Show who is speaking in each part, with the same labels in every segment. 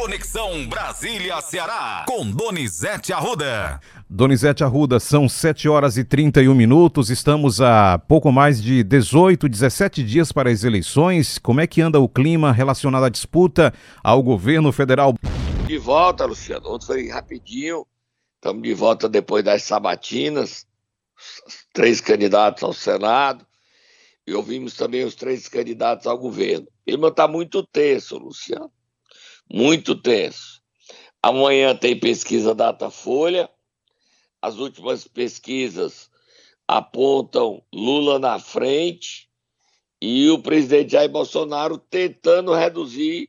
Speaker 1: Conexão Brasília-Ceará, com Donizete Arruda.
Speaker 2: Donizete Arruda, são 7 horas e 31 minutos. Estamos a pouco mais de 18, 17 dias para as eleições. Como é que anda o clima relacionado à disputa ao governo federal?
Speaker 3: De volta, Luciano. Ontem foi rapidinho. Estamos de volta depois das sabatinas. Três candidatos ao Senado. E ouvimos também os três candidatos ao governo. O clima está muito tenso, Luciano muito tenso. Amanhã tem pesquisa Datafolha. As últimas pesquisas apontam Lula na frente e o presidente Jair Bolsonaro tentando reduzir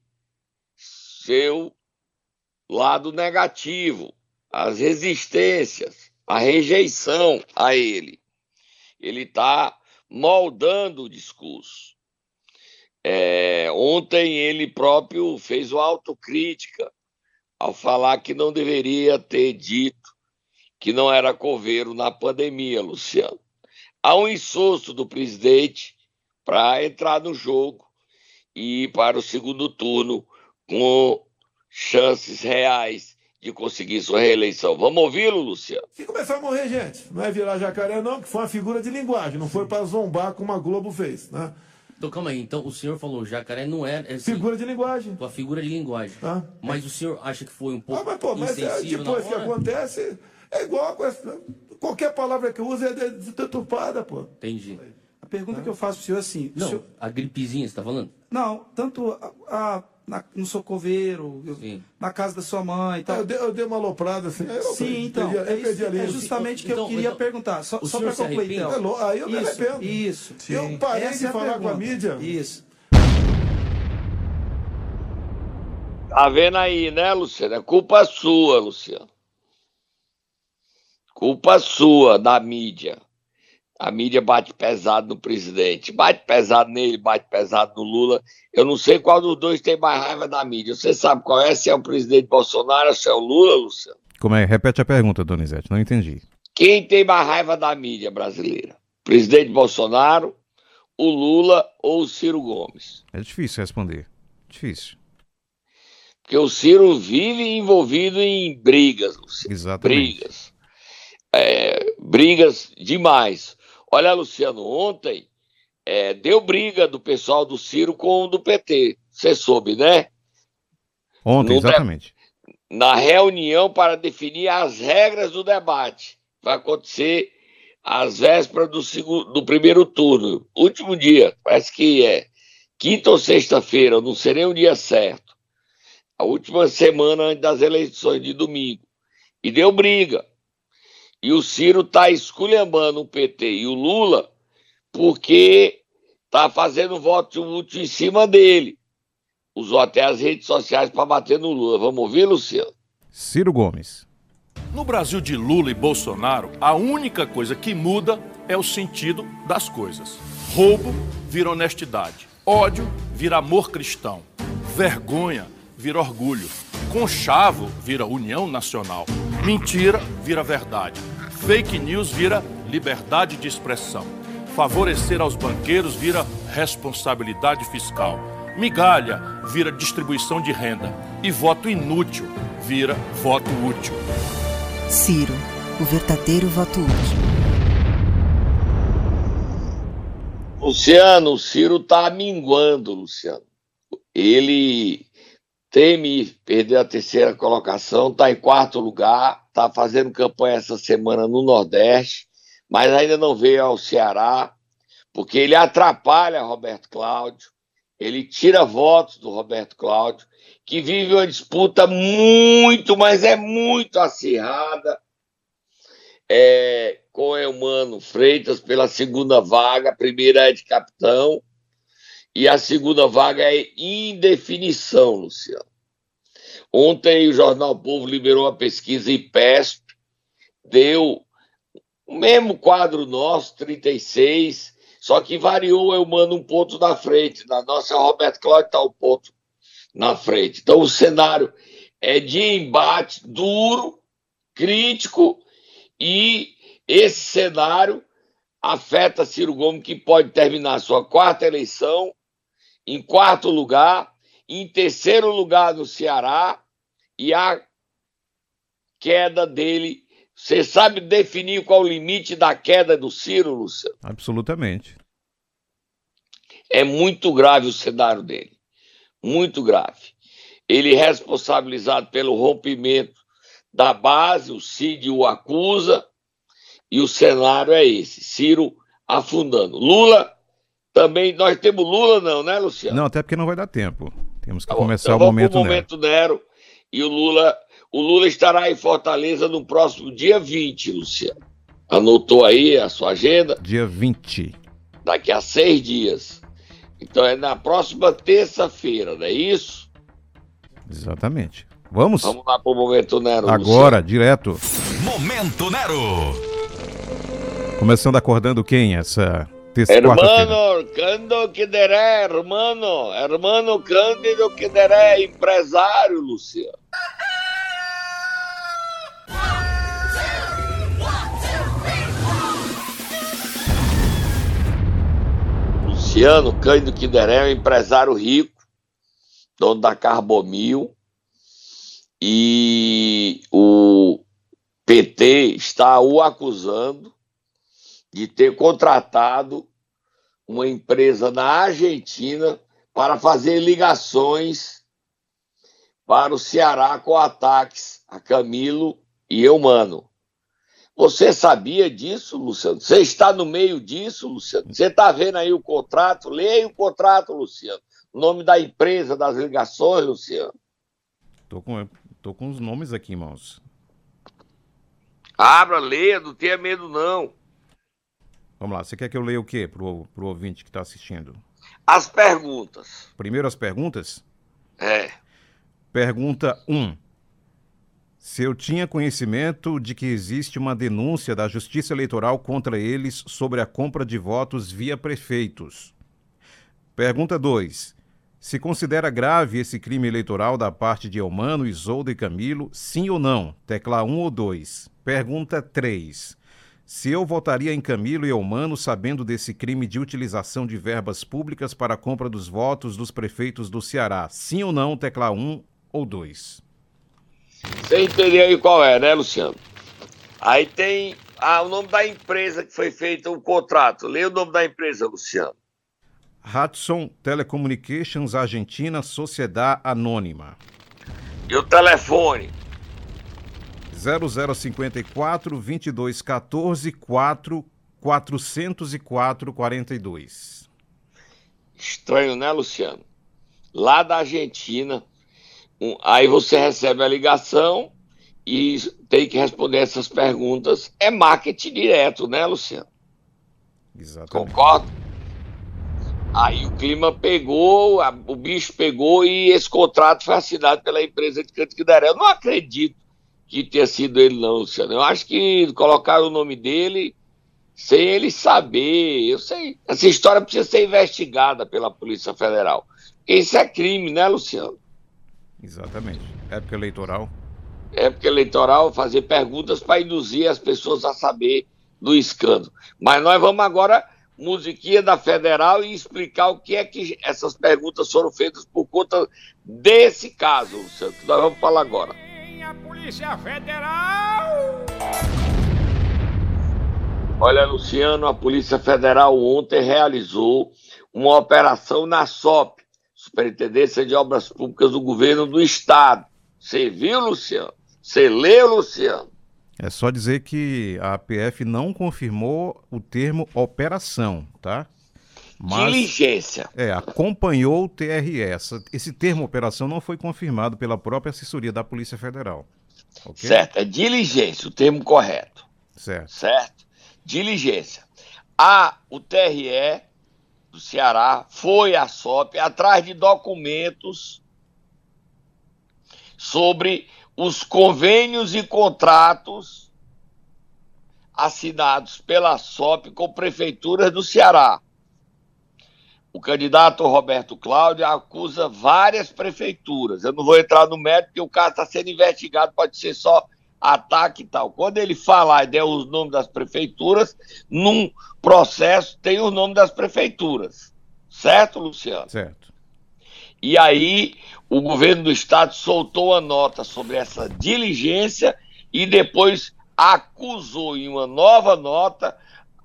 Speaker 3: seu lado negativo, as resistências, a rejeição a ele. Ele está moldando o discurso. É, ontem ele próprio fez uma autocrítica ao falar que não deveria ter dito que não era coveiro na pandemia, Luciano. Há um insosso do presidente para entrar no jogo e ir para o segundo turno com chances reais de conseguir sua reeleição. Vamos ouvi-lo, Luciano?
Speaker 4: Se começar a morrer gente, não é virar jacaré não, que foi uma figura de linguagem, não foi para zombar como a Globo fez, né?
Speaker 5: Então, calma aí. Então, o senhor falou jacaré não é... é
Speaker 4: assim, figura de linguagem.
Speaker 5: Tua figura de linguagem.
Speaker 4: Ah,
Speaker 5: mas é. o senhor acha que foi um pouco
Speaker 4: ah, mas, pô, mas é, depois que acontece, é igual a qualquer palavra que usa é deturpada, pô.
Speaker 5: Entendi.
Speaker 6: A pergunta ah. que eu faço pro senhor é assim...
Speaker 5: Não,
Speaker 6: senhor...
Speaker 5: a gripezinha, você tá falando?
Speaker 6: Não, tanto a, a na, no socoveiro, na casa da sua mãe e tal.
Speaker 4: Eu dei, eu dei uma aloprada assim.
Speaker 6: Eu Sim, então. é, isso, é justamente o que então, eu queria então, perguntar. Só, só para concluir, então.
Speaker 4: É, aí eu me
Speaker 6: isso,
Speaker 4: arrependo.
Speaker 6: Isso.
Speaker 4: Eu parei Essa de é falar com a mídia.
Speaker 6: Isso.
Speaker 3: Tá vendo aí, né, Luciano? É culpa sua, Luciano. Culpa sua da mídia. A mídia bate pesado no presidente, bate pesado nele, bate pesado no Lula. Eu não sei qual dos dois tem mais raiva da mídia. Você sabe qual é? Se é o presidente Bolsonaro, se é o Lula, Luciano?
Speaker 2: Como é? Repete a pergunta, Donizete, não entendi.
Speaker 3: Quem tem mais raiva da mídia brasileira? Presidente Bolsonaro, o Lula ou o Ciro Gomes?
Speaker 2: É difícil responder. Difícil.
Speaker 3: Porque o Ciro vive envolvido em brigas, Luciano.
Speaker 2: Exatamente.
Speaker 3: Brigas. É, brigas demais. Olha, Luciano, ontem é, deu briga do pessoal do Ciro com o do PT. Você soube, né?
Speaker 2: Ontem, no exatamente.
Speaker 3: Na reunião para definir as regras do debate. Vai acontecer às vésperas do, segundo, do primeiro turno. Último dia, parece que é quinta ou sexta-feira, não seria o dia certo. A última semana antes das eleições de domingo. E deu briga. E o Ciro está esculhambando o PT e o Lula porque está fazendo voto útil em cima dele. Usou até as redes sociais para bater no Lula. Vamos ouvir, Luciano?
Speaker 2: Ciro Gomes.
Speaker 7: No Brasil de Lula e Bolsonaro, a única coisa que muda é o sentido das coisas. Roubo vira honestidade. Ódio vira amor cristão. Vergonha vira orgulho. Conchavo vira união nacional. Mentira vira verdade. Fake news vira liberdade de expressão. Favorecer aos banqueiros vira responsabilidade fiscal. Migalha vira distribuição de renda. E voto inútil vira voto útil.
Speaker 8: Ciro, o verdadeiro voto útil.
Speaker 3: Luciano, o Ciro tá minguando, Luciano. Ele teme perder a terceira colocação, está em quarto lugar, está fazendo campanha essa semana no Nordeste, mas ainda não veio ao Ceará, porque ele atrapalha Roberto Cláudio, ele tira votos do Roberto Cláudio, que vive uma disputa muito, mas é muito acirrada é, com Eumano Freitas pela segunda vaga, a primeira é de capitão, e a segunda vaga é indefinição, Luciano. Ontem o Jornal Povo liberou uma pesquisa IPESP, deu o mesmo quadro nosso, 36, só que variou, eu mando um ponto na frente. Na nossa, Roberto Cláudio está um ponto na frente. Então o cenário é de embate duro, crítico, e esse cenário afeta Ciro Gomes, que pode terminar sua quarta eleição em quarto lugar em terceiro lugar no Ceará e a queda dele. Você sabe definir qual o limite da queda do Ciro, Luciano?
Speaker 2: Absolutamente.
Speaker 3: É muito grave o cenário dele. Muito grave. Ele é responsabilizado pelo rompimento da base, o Cid o acusa, e o cenário é esse: Ciro afundando. Lula também. Nós temos Lula, não, né, Luciano?
Speaker 2: Não, até porque não vai dar tempo. Temos que
Speaker 3: Tá
Speaker 2: começar
Speaker 3: então
Speaker 2: o momento,
Speaker 3: pro momento Nero. E o Lula, o Lula estará em Fortaleza no próximo dia 20, Luciano. Anotou aí a sua agenda?
Speaker 2: Dia 20.
Speaker 3: Daqui a seis dias. Então é na próxima terça-feira, não é isso?
Speaker 2: Exatamente. Vamos?
Speaker 3: Vamos lá pro momento Nero.
Speaker 2: Agora, direto.
Speaker 1: Momento Nero.
Speaker 2: Começando acordando quem essa?
Speaker 3: Hermano, Cândido Quideré, hermano, hermano Cândido Quideré, empresário, Luciano. Luciano Cândido Quideré é um empresário rico, dono da Carbomil, e o PT está o acusando de ter contratado uma empresa na Argentina para fazer ligações para o Ceará com ataques a Camilo e Eumano. Você sabia disso, Luciano? Você está no meio disso, Luciano? Você está vendo aí o contrato? Leia o contrato, Luciano. O nome da empresa, das ligações, Luciano.
Speaker 2: Tô com, tô com os nomes aqui, irmãos.
Speaker 3: Abra, leia, não tenha medo, não.
Speaker 2: Vamos lá, você quer que eu leia o quê pro, pro ouvinte que está assistindo?
Speaker 3: As perguntas.
Speaker 2: Primeiro as perguntas?
Speaker 3: É.
Speaker 2: Pergunta 1. Se eu tinha conhecimento de que existe uma denúncia da Justiça Eleitoral contra eles sobre a compra de votos via prefeitos. Pergunta 2. Se considera grave esse crime eleitoral da parte de Elmano, Isolda e Camilo, sim ou não? Tecla 1 ou 2. Pergunta 3. Se eu votaria em Camilo e Elmano sabendo desse crime de utilização de verbas públicas para a compra dos votos dos prefeitos do Ceará, sim ou não? Tecla 1 ou 2.
Speaker 3: Você entendeu aí qual é, né, Luciano? Aí tem ah, o nome da empresa que foi feito o contrato. Leia o nome da empresa, Luciano.
Speaker 2: Hudson Telecommunications Argentina Sociedade Anônima.
Speaker 3: E o telefone?
Speaker 2: 0054 2214 4 404 42.
Speaker 3: Estranho, né, Luciano? Lá da Argentina. um- aí você recebe a ligação e tem que responder essas perguntas. É marketing direto, né, Luciano?
Speaker 2: Exatamente.
Speaker 3: Concorda? Aí o clima pegou, a- o bicho pegou e esse contrato foi assinado pela empresa de Canto. Eu não acredito que tenha sido ele, não, Luciano. Eu acho que colocaram o nome dele sem ele saber. Eu sei. Essa história precisa ser investigada pela Polícia Federal. Isso é crime, né, Luciano?
Speaker 2: Exatamente. Época eleitoral.
Speaker 3: época eleitoral, fazer perguntas para induzir as pessoas a saber do escândalo. Mas nós vamos agora, musiquinha da Federal, e explicar o que é que essas perguntas foram feitas por conta desse caso, Luciano, que nós vamos falar agora.
Speaker 9: A Polícia Federal!
Speaker 3: Olha, Luciano, a Polícia Federal ontem realizou uma operação na SOP, Superintendência de Obras Públicas do Governo do Estado. Você viu, Luciano? Você leu, Luciano?
Speaker 2: É só dizer que a APF não confirmou o termo operação, tá?
Speaker 3: Diligência.
Speaker 2: É, acompanhou o TRE. Essa- esse termo operação não foi confirmado pela própria assessoria da Polícia Federal. Ok?
Speaker 3: Certo, é diligência, o termo correto.
Speaker 2: Certo.
Speaker 3: certo? Diligência. A, o TRE do Ceará foi à SOP atrás de documentos sobre os convênios e contratos assinados pela SOP com prefeituras do Ceará. O candidato Roberto Cláudio acusa várias prefeituras. Eu não vou entrar no mérito, porque o caso está sendo investigado, pode ser só ataque e tal. Quando ele falar e der os nomes das prefeituras, num processo tem os nomes das prefeituras. Certo, Luciano?
Speaker 2: Certo.
Speaker 3: E aí o governo do estado soltou a nota sobre essa diligência e depois acusou em uma nova nota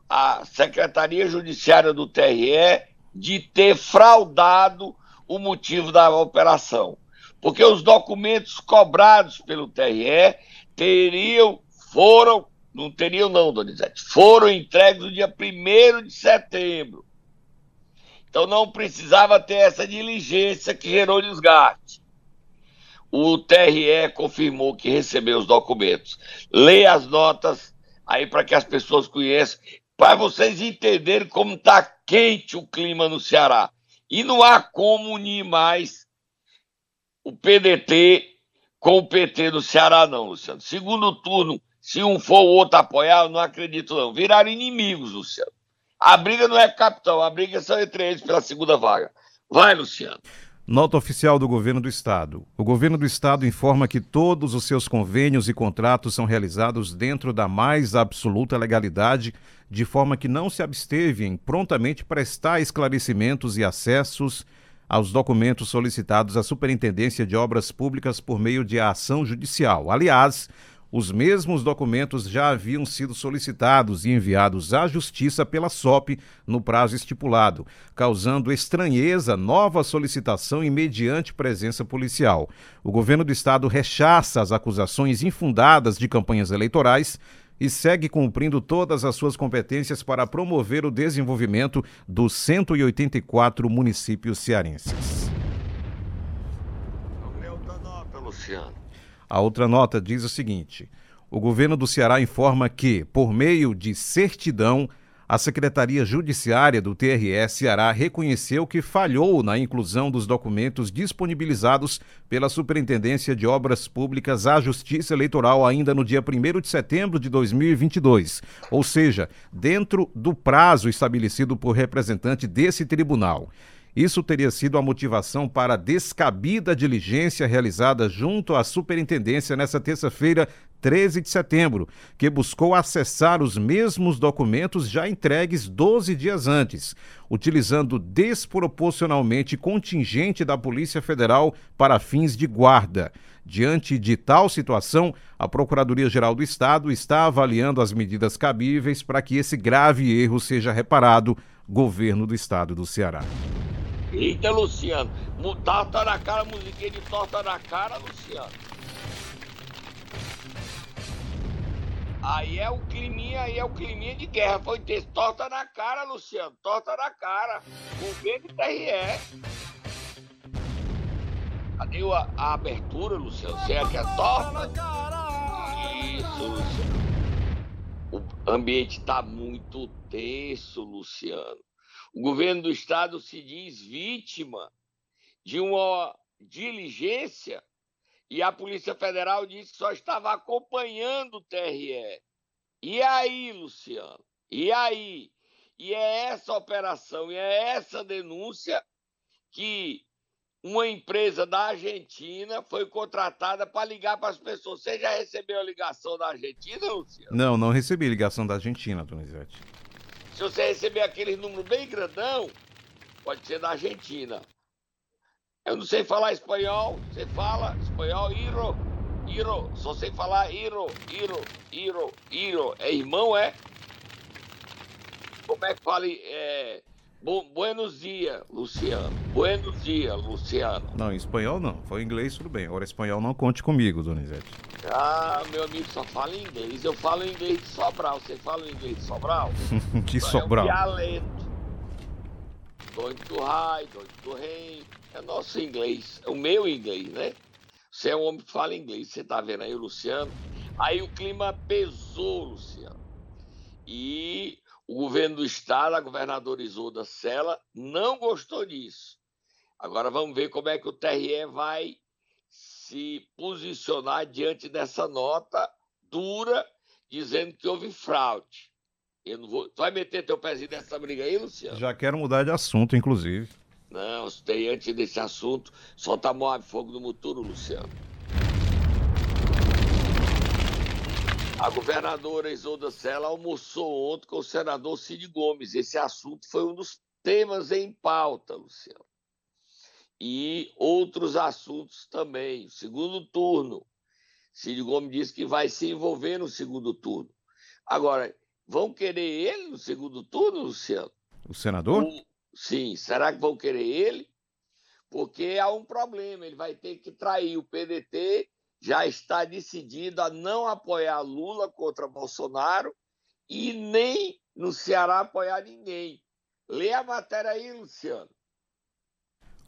Speaker 3: a Secretaria Judiciária do TRE de ter fraudado o motivo da operação. Porque os documentos cobrados pelo TRE teriam, foram, não teriam não, Donizete, foram entregues no dia 1 de setembro. Então não precisava ter essa diligência que gerou desgaste. O TRE confirmou que recebeu os documentos. Leia as notas aí para que as pessoas conheçam, para vocês entenderem como está quente o clima no Ceará. E não há como unir mais o PDT com o PT do Ceará, não, Luciano. Segundo turno, se um for o outro apoiar, eu não acredito, não. Viraram inimigos, Luciano. A briga não é capitão, a briga são entre eles pela segunda vaga. Vai, Luciano.
Speaker 2: Nota oficial do governo do estado. O governo do estado informa que todos os seus convênios e contratos são realizados dentro da mais absoluta legalidade, de forma que não se absteve em prontamente prestar esclarecimentos e acessos aos documentos solicitados à Superintendência de Obras Públicas por meio de ação judicial. Aliás, os mesmos documentos já haviam sido solicitados e enviados à Justiça pela SOP no prazo estipulado, causando estranheza nova solicitação e mediante presença policial. O governo do estado rechaça as acusações infundadas de campanhas eleitorais e segue cumprindo todas as suas competências para promover o desenvolvimento dos 184 municípios cearenses.
Speaker 3: Luciano.
Speaker 2: A outra nota diz o seguinte: o governo do Ceará informa que, por meio de certidão, a Secretaria Judiciária do TRE Ceará reconheceu que falhou na inclusão dos documentos disponibilizados pela Superintendência de Obras Públicas à Justiça Eleitoral ainda no dia 1 de setembro de 2022, ou seja, dentro do prazo estabelecido por representante desse tribunal. Isso teria sido a motivação para a descabida diligência realizada junto à superintendência nesta terça-feira, 13 de setembro, que buscou acessar os mesmos documentos já entregues 12 dias antes, utilizando desproporcionalmente contingente da Polícia Federal para fins de guarda. Diante de tal situação, a Procuradoria-Geral do Estado está avaliando as medidas cabíveis para que esse grave erro seja reparado. Governo do Estado do Ceará.
Speaker 3: Eita, Luciano. Torta na cara, musiquinha de torta na cara, Luciano. Aí é o climinha, aí é o climinha de guerra. Foi ter torta na cara, Luciano. Torta na cara. Governo TRE. Cadê a, a abertura, Luciano? Você é que é torta? Isso, Luciano. O ambiente tá muito tenso, Luciano. O governo do estado se diz vítima de uma diligência e a Polícia Federal disse que só estava acompanhando o TRE. E aí, Luciano? E aí? E é essa operação, e é essa denúncia que uma empresa da Argentina foi contratada para ligar para as pessoas. Você já recebeu a ligação da Argentina, Luciano?
Speaker 2: Não, não recebi ligação da Argentina, Donizete.
Speaker 3: Se você receber aquele número bem grandão, pode ser da Argentina. Eu não sei falar espanhol, você fala espanhol, iro, iro, só sei falar iro, iro, iro, iro. É irmão, é? Como é que fala? É, buenos dias, Luciano. Buenos dias, Luciano.
Speaker 2: Não, em espanhol não. Foi em inglês, tudo bem. Agora, espanhol não conte comigo, Donizete.
Speaker 3: Ah, meu amigo só fala inglês. Eu falo inglês de Sobral. Você fala inglês de Sobral?
Speaker 2: que Sobral?
Speaker 3: É um dialeto. Going to high, going to rain. É nosso inglês. É o meu inglês, né? Você é um homem que fala inglês. Você tá vendo aí, Luciano? Aí o clima pesou, Luciano. E o governo do estado, a governadora Isolda Sela, não gostou disso. Agora vamos ver como é que o TRE vai se posicionar diante dessa nota dura, dizendo que houve fraude. Eu não vou... Tu vai meter teu pezinho nessa briga aí, Luciano?
Speaker 2: Já quero mudar de assunto, inclusive.
Speaker 3: Não, antes desse assunto, solta Moab Fogo no Muturo, Luciano. A governadora Isolda Sela almoçou ontem com o senador Cid Gomes. Esse assunto foi um dos temas em pauta, Luciano. e outros assuntos também. Segundo turno. Cid Gomes disse que vai se envolver no segundo turno. Agora, vão querer ele no segundo turno, Luciano?
Speaker 2: O senador?
Speaker 3: O... Sim, será que vão querer ele? Porque há um problema, ele vai ter que trair. O PDT já está decidido a não apoiar Lula contra Bolsonaro e nem no Ceará apoiar ninguém. Lê a matéria aí, Luciano.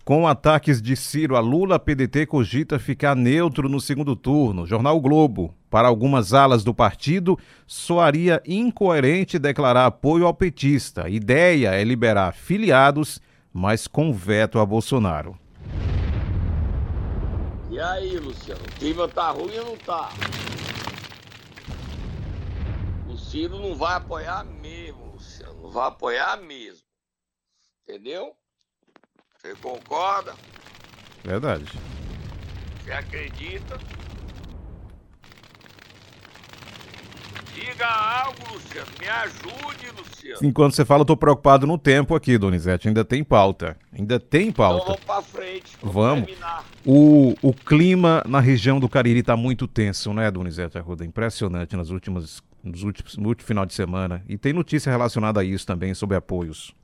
Speaker 2: Com ataques de Ciro a Lula, PDT cogita ficar neutro no segundo turno. Jornal Globo. Para algumas alas do partido, soaria incoerente declarar apoio ao petista. Ideia é liberar filiados, mas com veto a Bolsonaro.
Speaker 3: E aí, Luciano? O clima tá ruim ou não tá? O Ciro não vai apoiar mesmo, Luciano. Não vai apoiar mesmo. Entendeu? Você concorda?
Speaker 2: Verdade.
Speaker 3: Você acredita? Diga algo, Luciano. Me ajude, Luciano.
Speaker 2: Enquanto você fala, eu tô preocupado no tempo aqui, Donizete. Ainda tem pauta. Ainda tem pauta.
Speaker 3: Então vamos pra frente.
Speaker 2: Vamos. O, o clima na região do Cariri tá muito tenso, né, Donizete Arruda? Impressionante nas últimas, nos últimos, no último final de semana. E tem notícia relacionada a isso também, sobre apoios.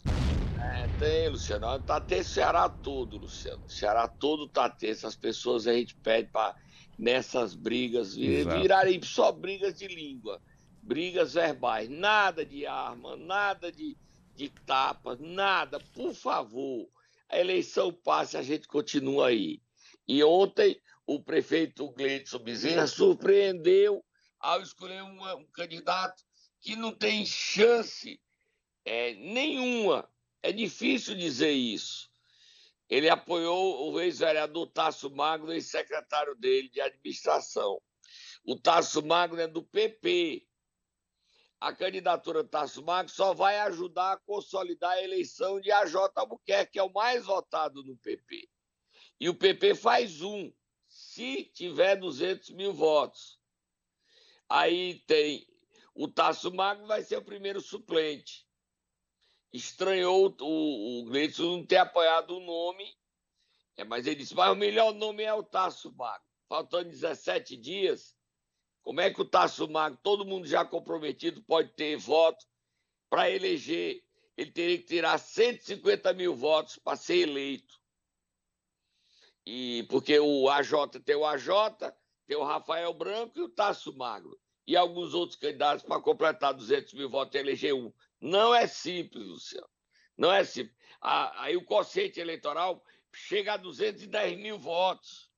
Speaker 3: É, tem, Luciano. Tá tenso o Ceará todo, Luciano. O Ceará todo tá tenso. As pessoas a gente pede para nessas brigas
Speaker 2: Exato.
Speaker 3: virarem só brigas de língua brigas verbais, nada de arma, nada de, de tapas, nada, por favor. A eleição passe, a gente continua aí. E ontem o prefeito Gleidson Bezerra surpreendeu ao escolher uma, um candidato que não tem chance é, nenhuma. É difícil dizer isso. Ele apoiou o ex-vereador Tasso Magno, ex-secretário dele de administração. O Tasso Magno é do PP, a candidatura Tasso Magno só vai ajudar a consolidar a eleição de AJ Albuquerque, que é o mais votado no PP. E o PP faz um, se tiver 200 mil votos. Aí tem o Tasso Magno, vai ser o primeiro suplente. Estranhou o, o Gleison não ter apoiado o nome, é, mas ele disse: mas o melhor nome é o Tasso Magno. Faltando 17 dias, como é que o Tasso Magno, todo mundo já comprometido, pode ter voto para eleger? Ele teria que tirar 150 mil votos para ser eleito. E porque o AJ tem o AJ, tem o Rafael Branco e o Tasso Magno. E alguns outros candidatos para completar 200 mil votos e eleger um. Não é simples, Luciano. Não é simples. Aí o quociente eleitoral chega a 210 mil votos.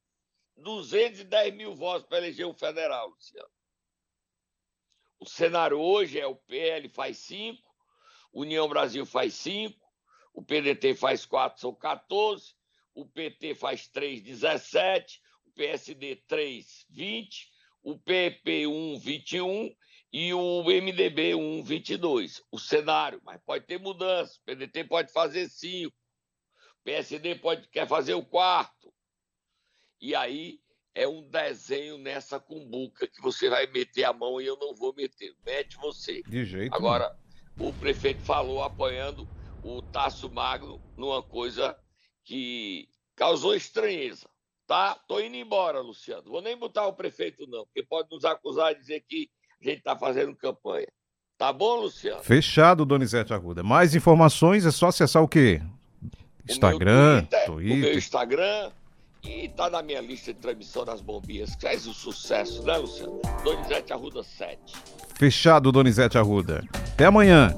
Speaker 3: 210 mil votos para eleger um federal, Luciano. O cenário hoje é o PL faz 5, União Brasil faz 5, o PDT faz 4, são 14, o PT faz 3, 17, o PSD 3, 20, o PP 1, 21 e o MDB 1, 22. O cenário, mas pode ter mudança. O PDT pode fazer 5, o PSD pode, quer fazer o quarto. E aí é um desenho nessa cumbuca que você vai meter a mão e eu não vou meter. Mete você.
Speaker 2: De jeito
Speaker 3: Agora, o prefeito falou apoiando o Tasso Magno numa coisa que causou estranheza. Tá? Tô indo embora, Luciano. Vou nem botar o prefeito, não, porque pode nos acusar de dizer que a gente está fazendo campanha. Tá bom, Luciano?
Speaker 2: Fechado, Donizete Arruda. Mais informações é só acessar o quê? Instagram,
Speaker 3: o meu Twitter,
Speaker 2: Twitter.
Speaker 3: O meu Instagram e tá na minha lista de transmissão das bombinhas, que faz o sucesso, né, Luciano? Donizete Arruda 7.
Speaker 2: Fechado, Donizete Arruda. Até amanhã.